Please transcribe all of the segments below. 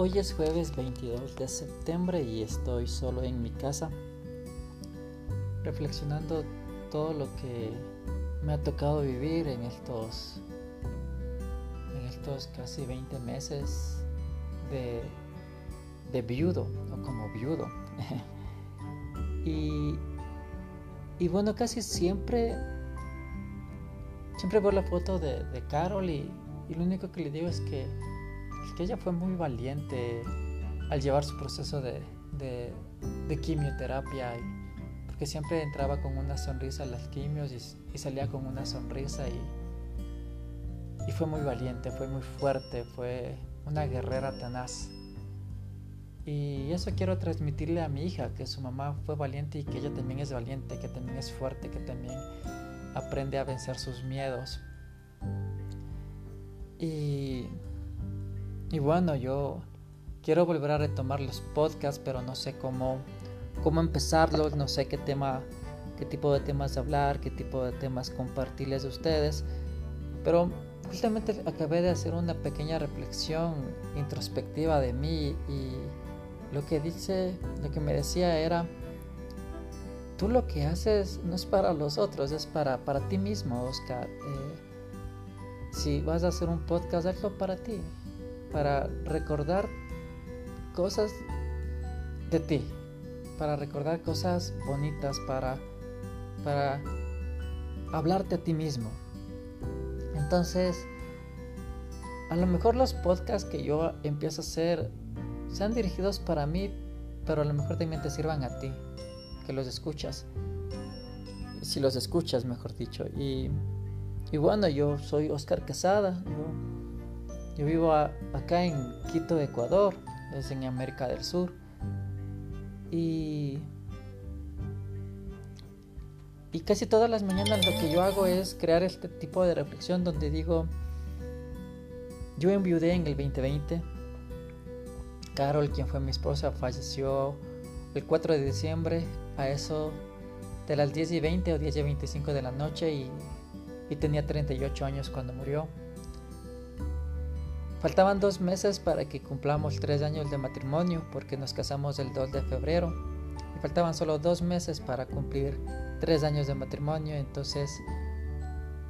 Hoy es jueves 22 de septiembre y estoy solo en mi casa reflexionando todo lo que me ha tocado vivir en estos en estos casi 20 meses de, viudo o como viudo. Y, bueno casi siempre siempre veo la foto de, Carol y lo único que le digo es que que ella fue muy valiente al llevar su proceso de, quimioterapia, porque siempre entraba con una sonrisa a las quimios y, salía con una sonrisa y, y fue muy valiente, fue muy fuerte, fue una guerrera tenaz. Y eso quiero transmitirle a mi hija, que su mamá fue valiente y que ella también es valiente, que también es fuerte, que también aprende a vencer sus miedos. Y y bueno, yo quiero volver a retomar los podcasts, pero no sé cómo, cómo empezarlos, no sé qué tema, qué tipo de temas hablar, qué tipo de temas compartirles a ustedes. Pero justamente acabé de hacer una pequeña reflexión introspectiva de mí y lo que dice, lo que me decía era, tú lo que haces no es para los otros, es para, para ti mismo, Oscar. Eh, si vas a hacer un podcast, hazlo para ti para recordar cosas de ti, para recordar cosas bonitas, para, para hablarte a ti mismo. Entonces, a lo mejor los podcasts que yo empiezo a hacer sean dirigidos para mí, pero a lo mejor también te sirvan a ti, que los escuchas. Si los escuchas, mejor dicho. Y, y bueno, yo soy Oscar Quesada. Yo vivo acá en Quito, Ecuador, es en América del Sur. Y, y casi todas las mañanas lo que yo hago es crear este tipo de reflexión donde digo, yo enviudé en el 2020. Carol, quien fue mi esposa, falleció el 4 de diciembre a eso de las 10 y 20 o 10 y 25 de la noche y, y tenía 38 años cuando murió. Faltaban dos meses para que cumplamos tres años de matrimonio porque nos casamos el 2 de febrero y faltaban solo dos meses para cumplir tres años de matrimonio. Entonces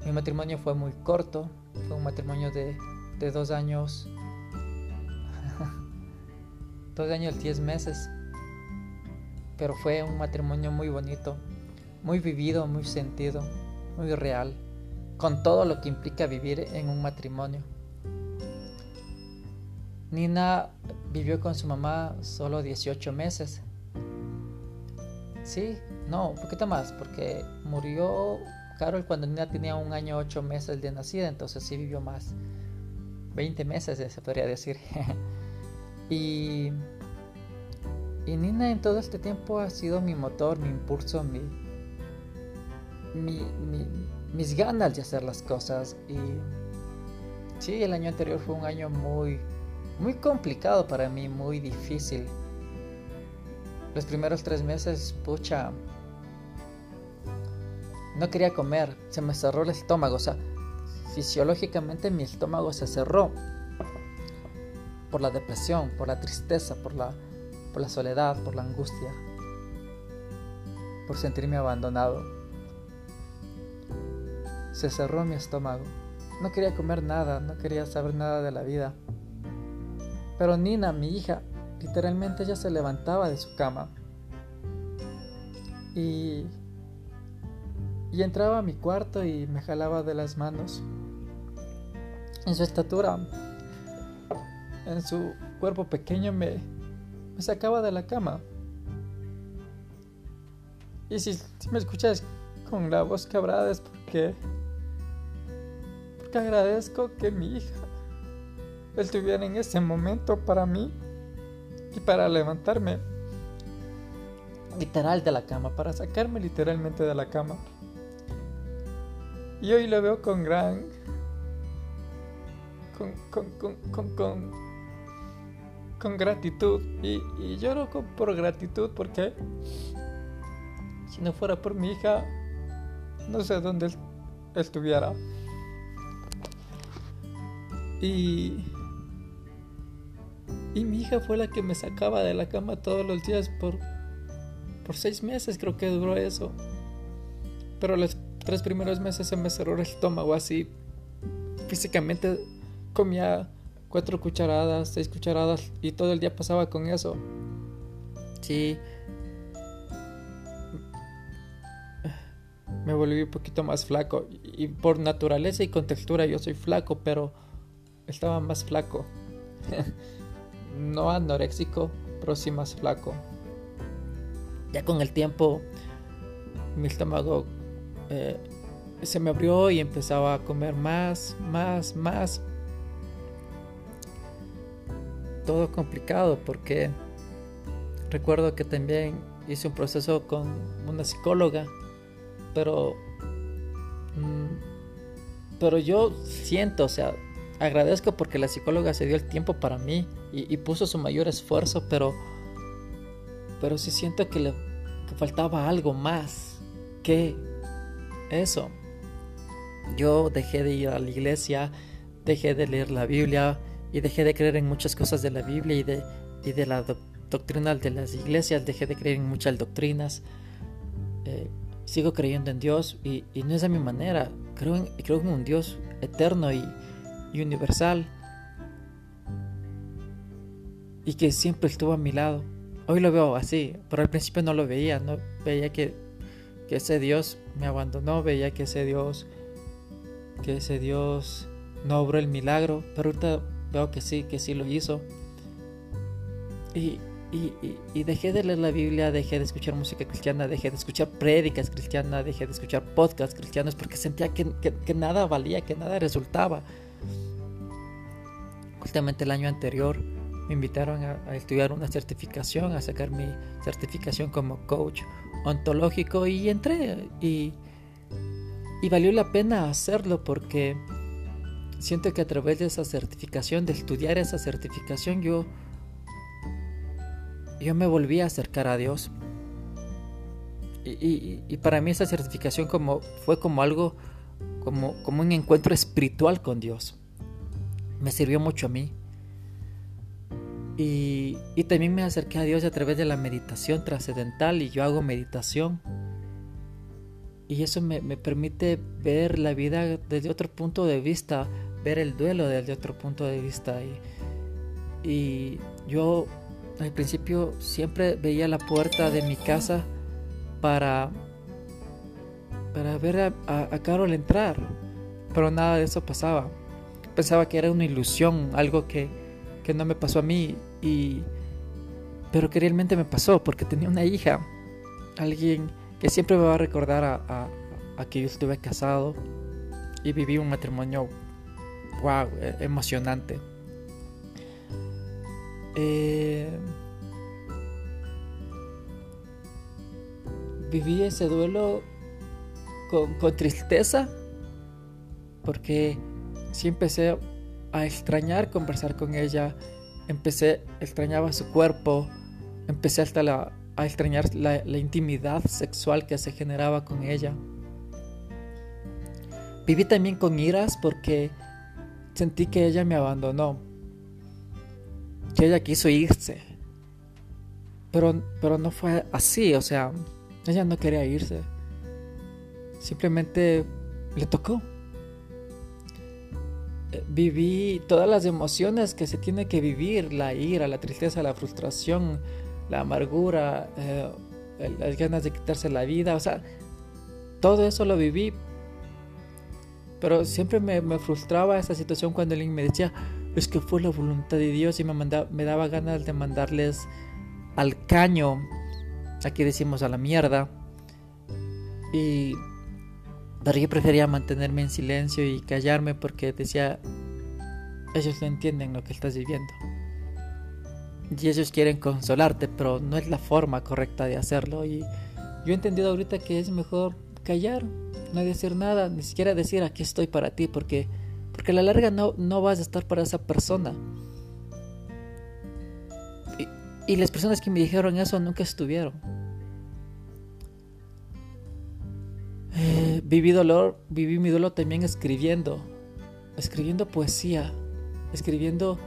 mi matrimonio fue muy corto, fue un matrimonio de, dos años, dos años, diez meses, pero fue un matrimonio muy bonito, muy vivido, muy sentido, muy real, con todo lo que implica vivir en un matrimonio. Nina vivió con su mamá solo 18 meses. Sí, no, un poquito más, porque murió Carol cuando Nina tenía un año 8 meses de nacida, entonces sí vivió más. 20 meses se podría decir. y, y Nina en todo este tiempo ha sido mi motor, mi impulso, mi, mi, mis ganas de hacer las cosas. Y sí, el año anterior fue un año muy muy complicado para mí, muy difícil. Los primeros tres meses, pucha, no quería comer, se me cerró el estómago, o sea, fisiológicamente mi estómago se cerró por la depresión, por la tristeza, por la, por la soledad, por la angustia, por sentirme abandonado. Se cerró mi estómago. No quería comer nada, no quería saber nada de la vida. Pero Nina, mi hija, literalmente ella se levantaba de su cama y, y entraba a mi cuarto y me jalaba de las manos. En su estatura, en su cuerpo pequeño me, me sacaba de la cama. Y si, me escuchas con la voz quebrada es porque, porque agradezco que mi hija estuviera en ese momento para mí y para levantarme literal de la cama, para sacarme literalmente de la cama. Y hoy lo veo con gran... con, con, con, con, con gratitud. Y, y lloro por gratitud porque si no fuera por mi hija, no sé dónde estuviera. Y Y mi hija fue la que me sacaba de la cama todos los días por, por seis meses, creo que duró eso. Pero los tres primeros meses se me cerró el estómago así. Físicamente comía cuatro cucharadas, seis cucharadas y todo el día pasaba con eso. Sí. Me volví un poquito más flaco. Y por naturaleza y con textura yo soy flaco, pero estaba más flaco. no anoréxico, pero sí más flaco. Ya con el tiempo mi estómago eh, se me abrió y empezaba a comer más, más, más. Todo complicado porque recuerdo que también hice un proceso con una psicóloga, pero mm, pero yo siento, o sea, agradezco porque la psicóloga se dio el tiempo para mí y, puso su mayor esfuerzo, pero, pero sí siento que le faltaba algo más que eso. Yo dejé de ir a la iglesia, dejé de leer la Biblia y dejé de creer en muchas cosas de la Biblia y de, y de la doctrina de las iglesias, dejé de creer en muchas doctrinas. Eh, sigo creyendo en Dios y, no es de mi manera. Creo en, creo en un Dios eterno y, y universal y que siempre estuvo a mi lado. Hoy lo veo así, pero al principio no lo veía, no veía que, que ese Dios me abandonó, veía que ese Dios que ese Dios no obró el milagro, pero ahorita veo que sí, que sí lo hizo. Y, y, y, dejé de leer la Biblia, dejé de escuchar música cristiana, dejé de escuchar prédicas cristianas, dejé de escuchar podcasts cristianos porque sentía que, que nada valía, que nada resultaba. Justamente el año anterior me invitaron a, estudiar una certificación, a sacar mi certificación como coach ontológico y entré y, y valió la pena hacerlo porque siento que a través de esa certificación, de estudiar esa certificación, yo, yo me volví a acercar a Dios. Y, y, para mí esa certificación como, fue como algo, como, como un encuentro espiritual con Dios. Me sirvió mucho a mí. Y, también me acerqué a Dios a través de la meditación trascendental y yo hago meditación. Y eso me, permite ver la vida desde otro punto de vista, ver el duelo desde otro punto de vista. Y, yo al principio siempre veía la puerta de mi casa para, para ver a, a Carol entrar, pero nada de eso pasaba. Pensaba que era una ilusión, algo que, que no me pasó a mí y pero que realmente me pasó porque tenía una hija, alguien que siempre me va a recordar a, que yo estuve casado y viví un matrimonio wow, e, emocionante. Eh, viví ese duelo con, con, tristeza porque sí empecé a extrañar conversar con ella, empecé, extrañaba su cuerpo, empecé hasta a extrañar la, intimidad sexual que se generaba con ella. Viví también con iras porque sentí que ella me abandonó, que ella quiso irse. Pero, pero no fue así, o sea, ella no quería irse. Simplemente le tocó viví todas las emociones que se tiene que vivir, la ira, la tristeza, la frustración, la amargura, eh, las ganas de quitarse la vida, o sea, todo eso lo viví. Pero siempre me, frustraba esa situación cuando alguien me decía, es que fue la voluntad de Dios y me, me daba ganas de mandarles al caño, aquí decimos a la mierda. Y pero yo prefería mantenerme en silencio y callarme porque decía, ellos no entienden lo que estás viviendo. Y ellos quieren consolarte, pero no es la forma correcta de hacerlo. Y yo he entendido ahorita que es mejor callar, no decir nada, ni siquiera decir aquí estoy para ti, porque, porque a la larga no, no vas a estar para esa persona. Y, y las personas que me dijeron eso nunca estuvieron. Eh, viví dolor, viví mi dolor también escribiendo, escribiendo poesía, escribiendo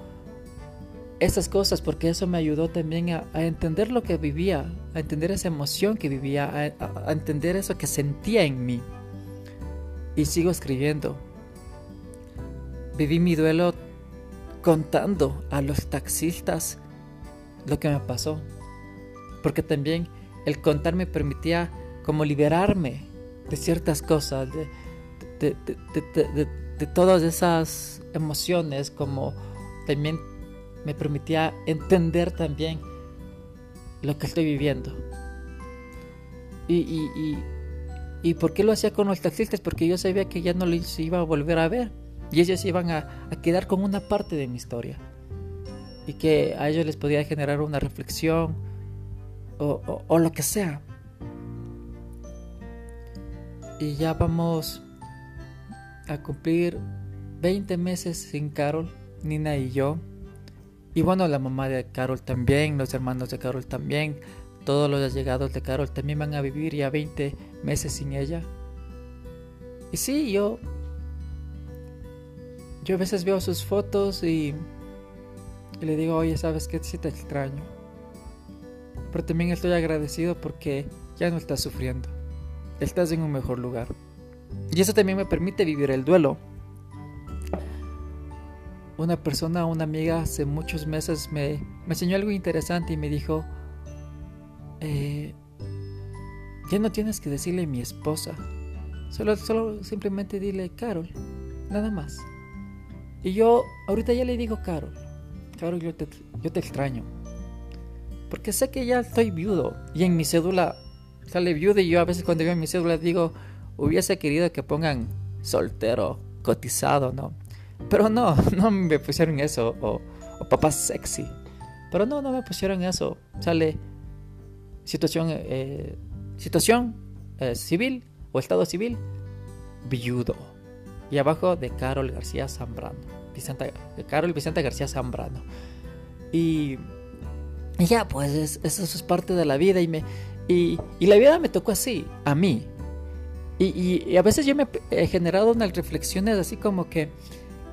esas cosas porque eso me ayudó también a, entender lo que vivía, a entender esa emoción que vivía, a, entender eso que sentía en mí. Y sigo escribiendo. Viví mi duelo contando a los taxistas lo que me pasó. Porque también el contar me permitía como liberarme de ciertas cosas, de, de todas esas emociones, como también me permitía entender también lo que estoy viviendo. Y, y, y, por qué lo hacía con los taxistas? Porque yo sabía que ya no los iba a volver a ver. Y ellos iban a, quedar con una parte de mi historia. Y que a ellos les podía generar una reflexión o, o lo que sea. Y ya vamos a cumplir 20 meses sin Carol, Nina y yo. Y bueno, la mamá de Carol también, los hermanos de Carol también, todos los allegados de Carol también van a vivir ya 20 meses sin ella. Y sí, yo. Yo a veces veo sus fotos y, le digo, oye, ¿sabes qué? Sí te extraño. Pero también estoy agradecido porque ya no estás sufriendo. Estás en un mejor lugar. Y eso también me permite vivir el duelo una persona, una amiga hace muchos meses me, enseñó algo interesante y me dijo, eh, ya no tienes que decirle mi esposa, solo, solo simplemente dile Carol, nada más. Y yo ahorita ya le digo Carol, Carol, yo te, yo te extraño. Porque sé que ya estoy viudo y en mi cédula sale viudo y yo a veces cuando veo mi cédula digo, hubiese querido que pongan soltero, cotizado, ¿no? Pero no, no me pusieron eso. O, papá sexy. Pero no, no me pusieron eso. Sale situación, eh, situación eh, civil o estado civil, viudo. Y abajo de Carol García Zambrano. Vicente, Carol Vicente García Zambrano. Y, ya, pues eso es parte de la vida. Y, me, y, la vida me tocó así, a mí. Y, a veces yo me he generado unas reflexiones así como que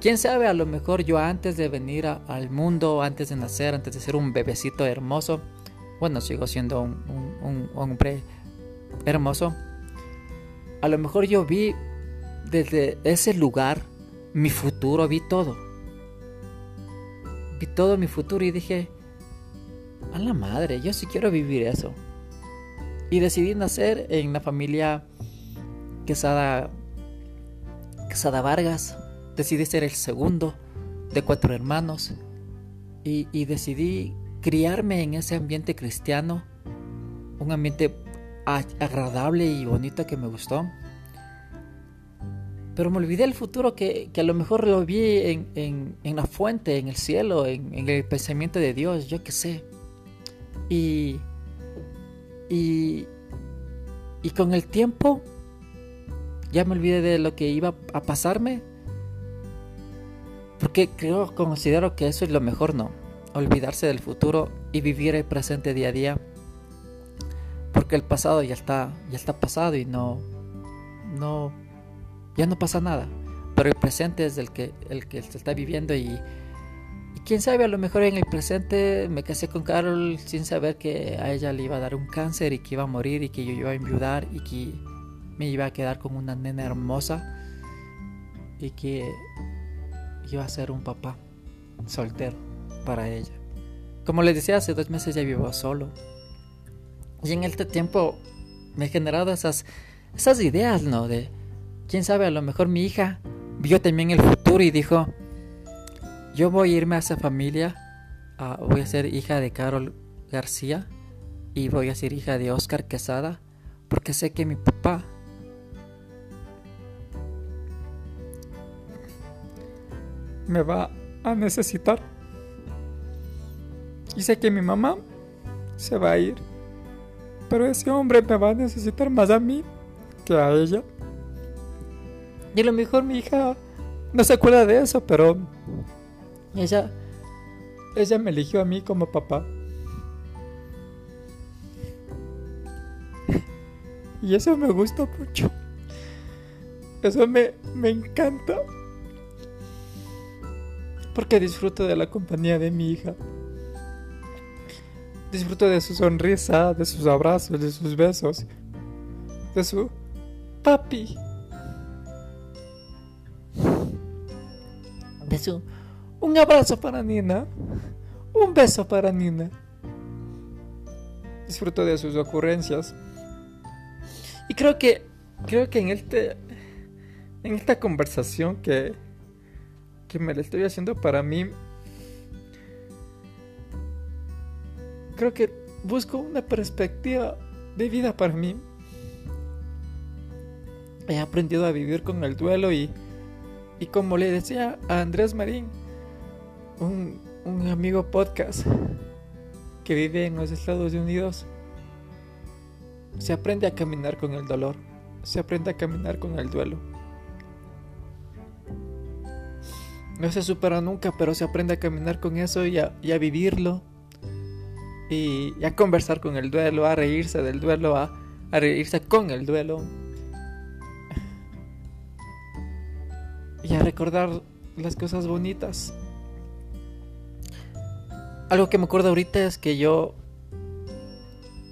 Quién sabe, a lo mejor yo antes de venir al mundo, antes de nacer, antes de ser un bebecito hermoso, bueno, sigo siendo un, hombre hermoso, a lo mejor yo vi desde ese lugar mi futuro, vi todo. Vi todo mi futuro y dije, a la madre, yo sí quiero vivir eso. Y decidí nacer en la familia Quesada, Quesada Vargas, decidí ser el segundo de cuatro hermanos y, decidí criarme en ese ambiente cristiano, un ambiente agradable y bonito que me gustó. Pero me olvidé el futuro que, a lo mejor lo vi en, la fuente, en el cielo, en, el pensamiento de Dios, yo qué sé. Y, y, y con el tiempo ya me olvidé de lo que iba a pasarme porque creo, considero que eso es lo mejor, ¿no? Olvidarse del futuro y vivir el presente día a día. Porque el pasado ya está, ya está pasado y no, no, ya no pasa nada. Pero el presente es el que, el que se está viviendo y, y quién sabe, a lo mejor en el presente me casé con Carol sin saber que a ella le iba a dar un cáncer y que iba a morir y que yo iba a enviudar y que me iba a quedar con una nena hermosa y que iba a ser un papá soltero para ella. Como les decía, hace dos meses ya vivo solo. Y en este tiempo me he generado esas, esas ideas, ¿no? De, quién sabe, a lo mejor mi hija vio también el futuro y dijo, yo voy a irme a esa familia, voy a ser hija de Carol García y voy a ser hija de Oscar Quesada, porque sé que mi papá me va a necesitar. Y sé que mi mamá se va a ir. Pero ese hombre me va a necesitar más a mí que a ella. Y a lo mejor mi hija no se acuerda de eso, pero ella, ella me eligió a mí como papá. Y eso me gusta mucho. Eso me, me encanta porque disfruto de la compañía de mi hija. Disfruto de su sonrisa, de sus abrazos, de sus besos, de su papi. De su un abrazo para Nina, un beso para Nina. Disfruto de sus ocurrencias. Y creo que creo que en este en esta conversación que que me la estoy haciendo para mí creo que busco una perspectiva de vida para mí. He aprendido a vivir con el duelo y, y como le decía a Andrés Marín, un, un amigo podcast que vive en los Estados Unidos, se aprende a caminar con el dolor, se aprende a caminar con el duelo. No se supera nunca, pero se aprende a caminar con eso y a, y a vivirlo y, a conversar con el duelo, a reírse del duelo, a, reírse con el duelo y a recordar las cosas bonitas. Algo que me acuerdo ahorita es que yo,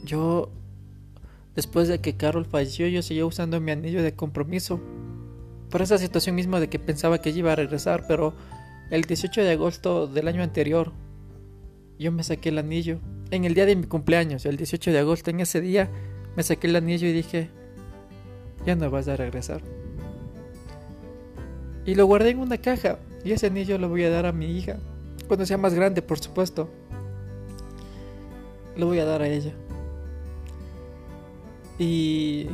yo, después de que Carol falleció, yo seguía usando mi anillo de compromiso. Por esa situación misma de que pensaba que iba a regresar, pero el 18 de agosto del año anterior, yo me saqué el anillo en el día de mi cumpleaños, el 18 de agosto, en ese día me saqué el anillo y dije, ya no vas a regresar. Y lo guardé en una caja y ese anillo lo voy a dar a mi hija, cuando sea más grande, por supuesto. Lo voy a dar a ella. Y...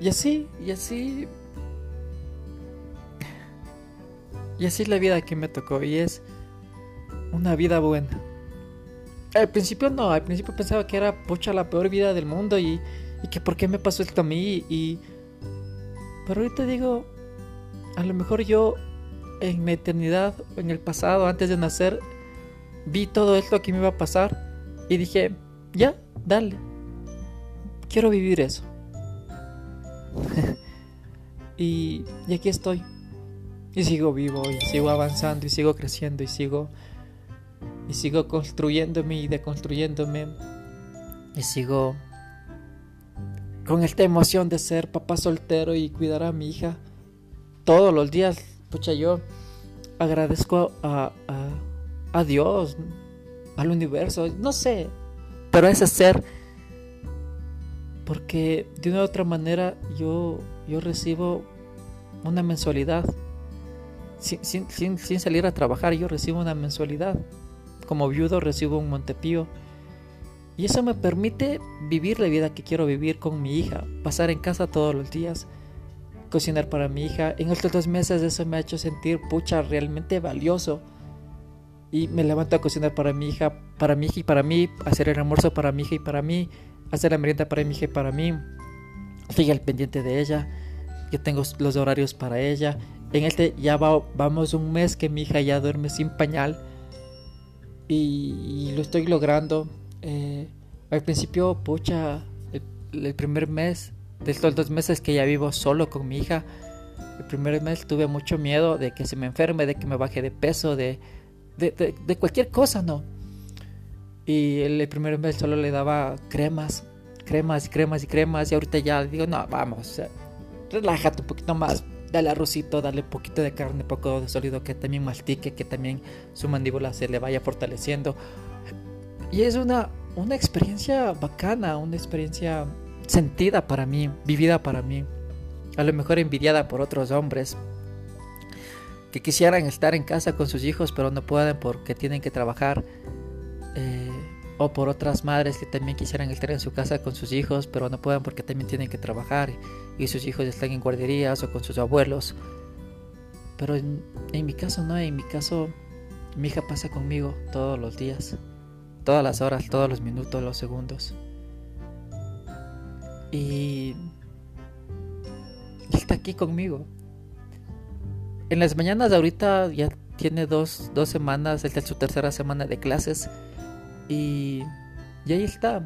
Y así, y así... Y así es la vida que me tocó y es una vida buena. Al principio no, al principio pensaba que era pucha la peor vida del mundo y, y que por qué me pasó esto a mí y... Pero ahorita digo, a lo mejor yo en mi eternidad, en el pasado, antes de nacer, vi todo esto que me iba a pasar y dije, ya, dale, quiero vivir eso. y, y aquí estoy. Y sigo vivo, y sigo avanzando, y sigo creciendo, y sigo y sigo construyéndome y deconstruyéndome y sigo con esta emoción de ser papá soltero y cuidar a mi hija todos los días. Pucha, yo agradezco a, a, Dios, al universo, no sé, pero a ese ser, porque de una u otra manera yo, yo recibo una mensualidad. Sin, sin, sin salir a trabajar, yo recibo una mensualidad. Como viudo recibo un Montepío. Y eso me permite vivir la vida que quiero vivir con mi hija, pasar en casa todos los días, cocinar para mi hija. En estos dos meses eso me ha hecho sentir pucha realmente valioso. Y me levanto a cocinar para mi hija, para mi hija y para mí, hacer el almuerzo para mi hija y para mí, hacer la merienda para mi hija y para mí. Estoy al pendiente de ella, yo tengo los horarios para ella. En este ya vamos un mes que mi hija ya duerme sin pañal y, lo estoy logrando. Eh, al principio, pucha, el, primer mes, de estos dos meses que ya vivo solo con mi hija, el primer mes tuve mucho miedo de que se me enferme, de que me baje de peso, de, de, cualquier cosa, ¿no? Y el, primer mes solo le daba cremas, cremas y cremas y cremas, y ahorita ya digo, no, vamos, relájate un poquito más, dale arrocito, dale poquito de carne, poco de sólido, que también mastique, que también su mandíbula se le vaya fortaleciendo. Y es una, una experiencia bacana, una experiencia sentida para mí, vivida para mí. A lo mejor envidiada por otros hombres que quisieran estar en casa con sus hijos, pero no pueden porque tienen que trabajar. Eh, o por otras madres que también quisieran estar en su casa con sus hijos, pero no pueden porque también tienen que trabajar y sus hijos están en guarderías o con sus abuelos. Pero en, mi caso no, en mi caso mi hija pasa conmigo todos los días, todas las horas, todos los minutos, los segundos. Y está aquí conmigo. En las mañanas ahorita ya tiene dos, dos semanas, esta es su tercera semana de clases. Y, y ahí está,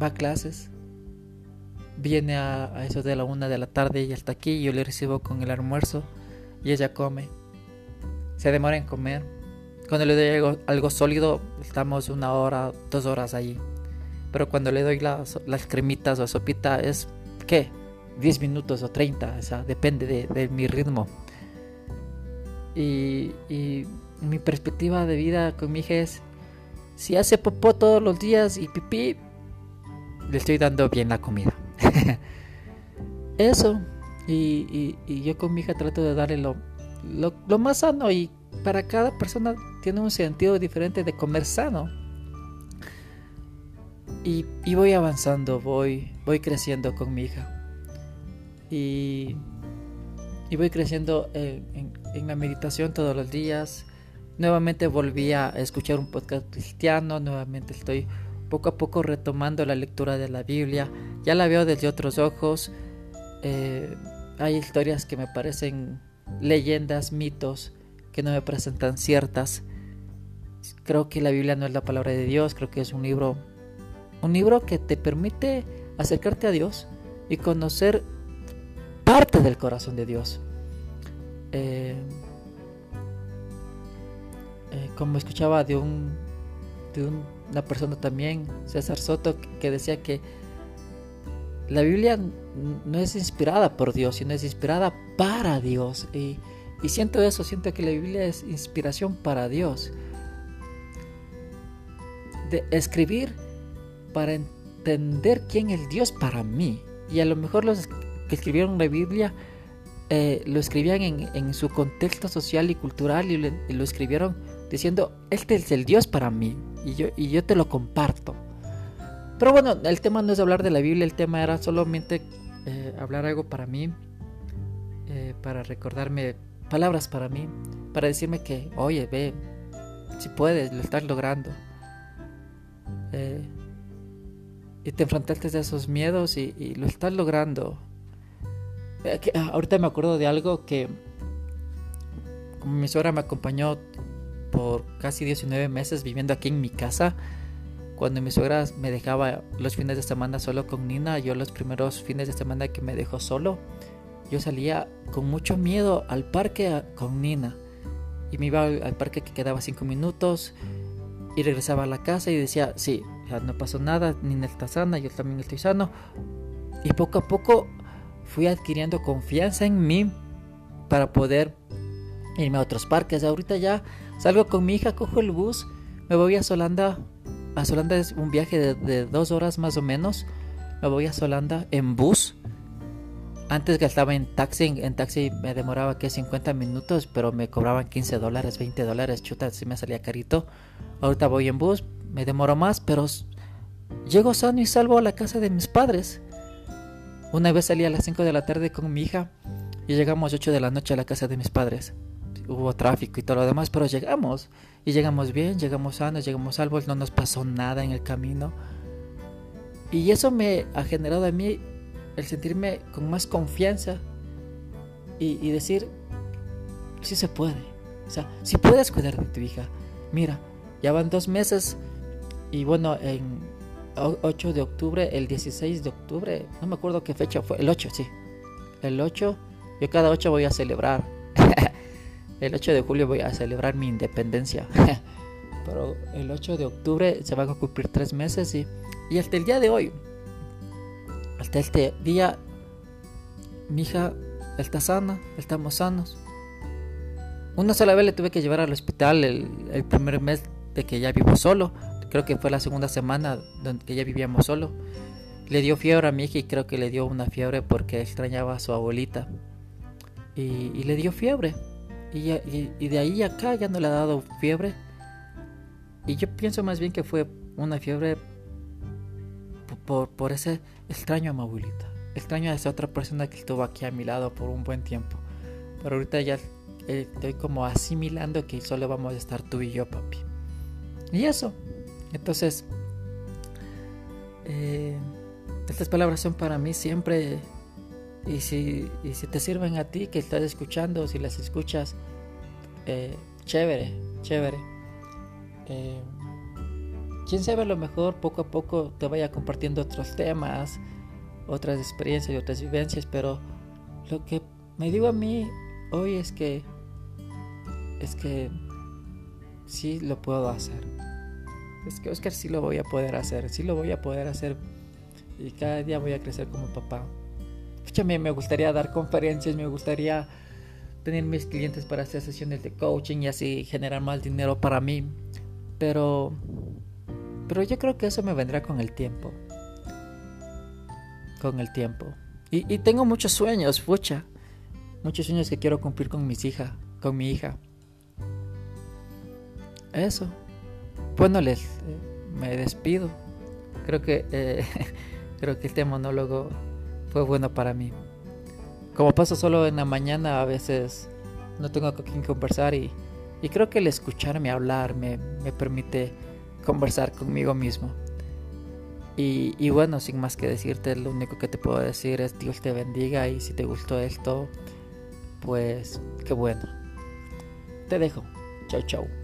va a clases. Viene a, eso de la una de la tarde y está aquí. Yo le recibo con el almuerzo y ella come. Se demora en comer. cuando le doy algo, sólido, estamos una hora, dos horas ahí. Pero cuando le doy las, cremitas o sopita, es, ¿qué? 10 minutos o 30, o sea, depende de, mi ritmo. Y, mi perspectiva de vida con mi hija es, si hace popó todos los días y pipí, le estoy dando bien la comida. Eso. Y, yo con mi hija trato de darle lo, más sano y para cada persona tiene un sentido diferente de comer sano. Y, voy avanzando, voy, voy creciendo con mi hija. Y, voy creciendo en, en, la meditación todos los días. Nuevamente volví a escuchar un podcast cristiano, nuevamente estoy poco a poco retomando la lectura de la Biblia. Ya la veo desde otros ojos. Eh, hay historias que me parecen leyendas, mitos, que no me presentan ciertas. Creo que la Biblia no es la palabra de Dios, creo que es un libro, un libro que te permite acercarte a Dios y conocer parte del corazón de Dios. Eh, eh, como escuchaba de un de una persona también, César Soto, que decía que la Biblia no es inspirada por Dios, sino es inspirada para Dios. Y, siento eso, siento que la Biblia es inspiración para Dios. De escribir para entender quién es Dios para mí. Y a lo mejor los que escribieron la Biblia eh, lo escribían en, su contexto social y cultural y, lo escribieron diciendo, este es el Dios para mí y yo, y yo te lo comparto. Pero bueno, el tema no es hablar de la Biblia, el tema era solamente eh, hablar algo para mí, eh, para recordarme palabras para mí, para decirme que, oye, ve, si puedes, lo estás logrando. Eh, y te enfrentaste a esos miedos y, lo estás logrando. Ah, ahorita me acuerdo de algo que, como mi suegra me acompañó por casi 19 meses viviendo aquí en mi casa, cuando mi suegra me dejaba los fines de semana solo con Nina, yo los primeros fines de semana que me dejó solo, yo salía con mucho miedo al parque con Nina. Y me iba al parque que quedaba cinco minutos y regresaba a la casa y decía, sí, no pasó nada, Nina está sana, yo también estoy sano. Y poco a poco fui adquiriendo confianza en mí para poder irme a otros parques. Ahorita ya salgo con mi hija, cojo el bus, me voy a Solanda a Solanda es un viaje de, dos horas más o menos. Me voy a Solanda en bus. Antes gastaba en taxi, en taxi me demoraba que 50 minutos, pero me cobraban 15 dólares, 20 dólares, chuta, si me salía carito. Ahorita voy en bus, me demoro más, pero llego sano y salvo a la casa de mis padres. Una vez salí a las 5 de la tarde con mi hija y llegamos a 8 de la noche a la casa de mis padres hubo tráfico y todo lo demás, pero llegamos. Y llegamos bien, llegamos sanos, llegamos salvos, no nos pasó nada en el camino. Y eso me ha generado a mí el sentirme con más confianza y, decir, sí se puede. O sea, si puedes cuidar de tu hija. Mira, ya van dos meses y bueno, en 8 de octubre, el 16 de octubre, no me acuerdo qué fecha fue, el 8, sí. El 8, yo cada 8 voy a celebrar el 8 de julio voy a celebrar mi independencia. Pero el 8 de octubre se van a cumplir tres meses y, y hasta el día de hoy, hasta este día, mi hija está sana, estamos sanos. Una sola vez le tuve que llevar al hospital el, el primer mes de que ya vivo solo. Creo que fue la segunda semana donde ya vivíamos solo. Le dio fiebre a mi hija y creo que le dio una fiebre porque extrañaba a su abuelita. Y, y le dio fiebre. Y, de ahí acá ya no le ha dado fiebre. Y yo pienso más bien que fue una fiebre por, por ese extraño a Extraño a esa otra persona que estuvo aquí a mi lado por un buen tiempo. Pero ahorita ya estoy como asimilando que solo vamos a estar tú y yo, papi. Y eso. Entonces, eh, estas palabras son para mí siempre y si, si te sirven a ti que estás escuchando, si las escuchas, eh, chévere, chévere. Eh, quién sabe, a lo mejor poco a poco te vaya compartiendo otros temas, otras experiencias y otras vivencias, pero lo que me digo a mí hoy es que es que sí lo puedo hacer. Es que Oscar sí lo voy a poder hacer, sí lo voy a poder hacer y cada día voy a crecer como papá. Mí me gustaría dar conferencias, me gustaría tener mis clientes para hacer sesiones de coaching y así generar más dinero para mí. Pero, pero yo creo que eso me vendrá con el tiempo. Con el tiempo. Y, y tengo muchos sueños, fucha. Muchos sueños que quiero cumplir con mis hijas, con mi hija. Eso. Bueno, les eh, me despido. Creo que eh, creo que este monólogo fue bueno para mí. Como paso solo en la mañana, a veces no tengo con quién conversar y, y creo que el escucharme hablar me, me permite conversar conmigo mismo. Y, y, bueno, sin más que decirte, lo único que te puedo decir es Dios te bendiga y si te gustó esto, pues qué bueno. Te dejo. Chau, chau.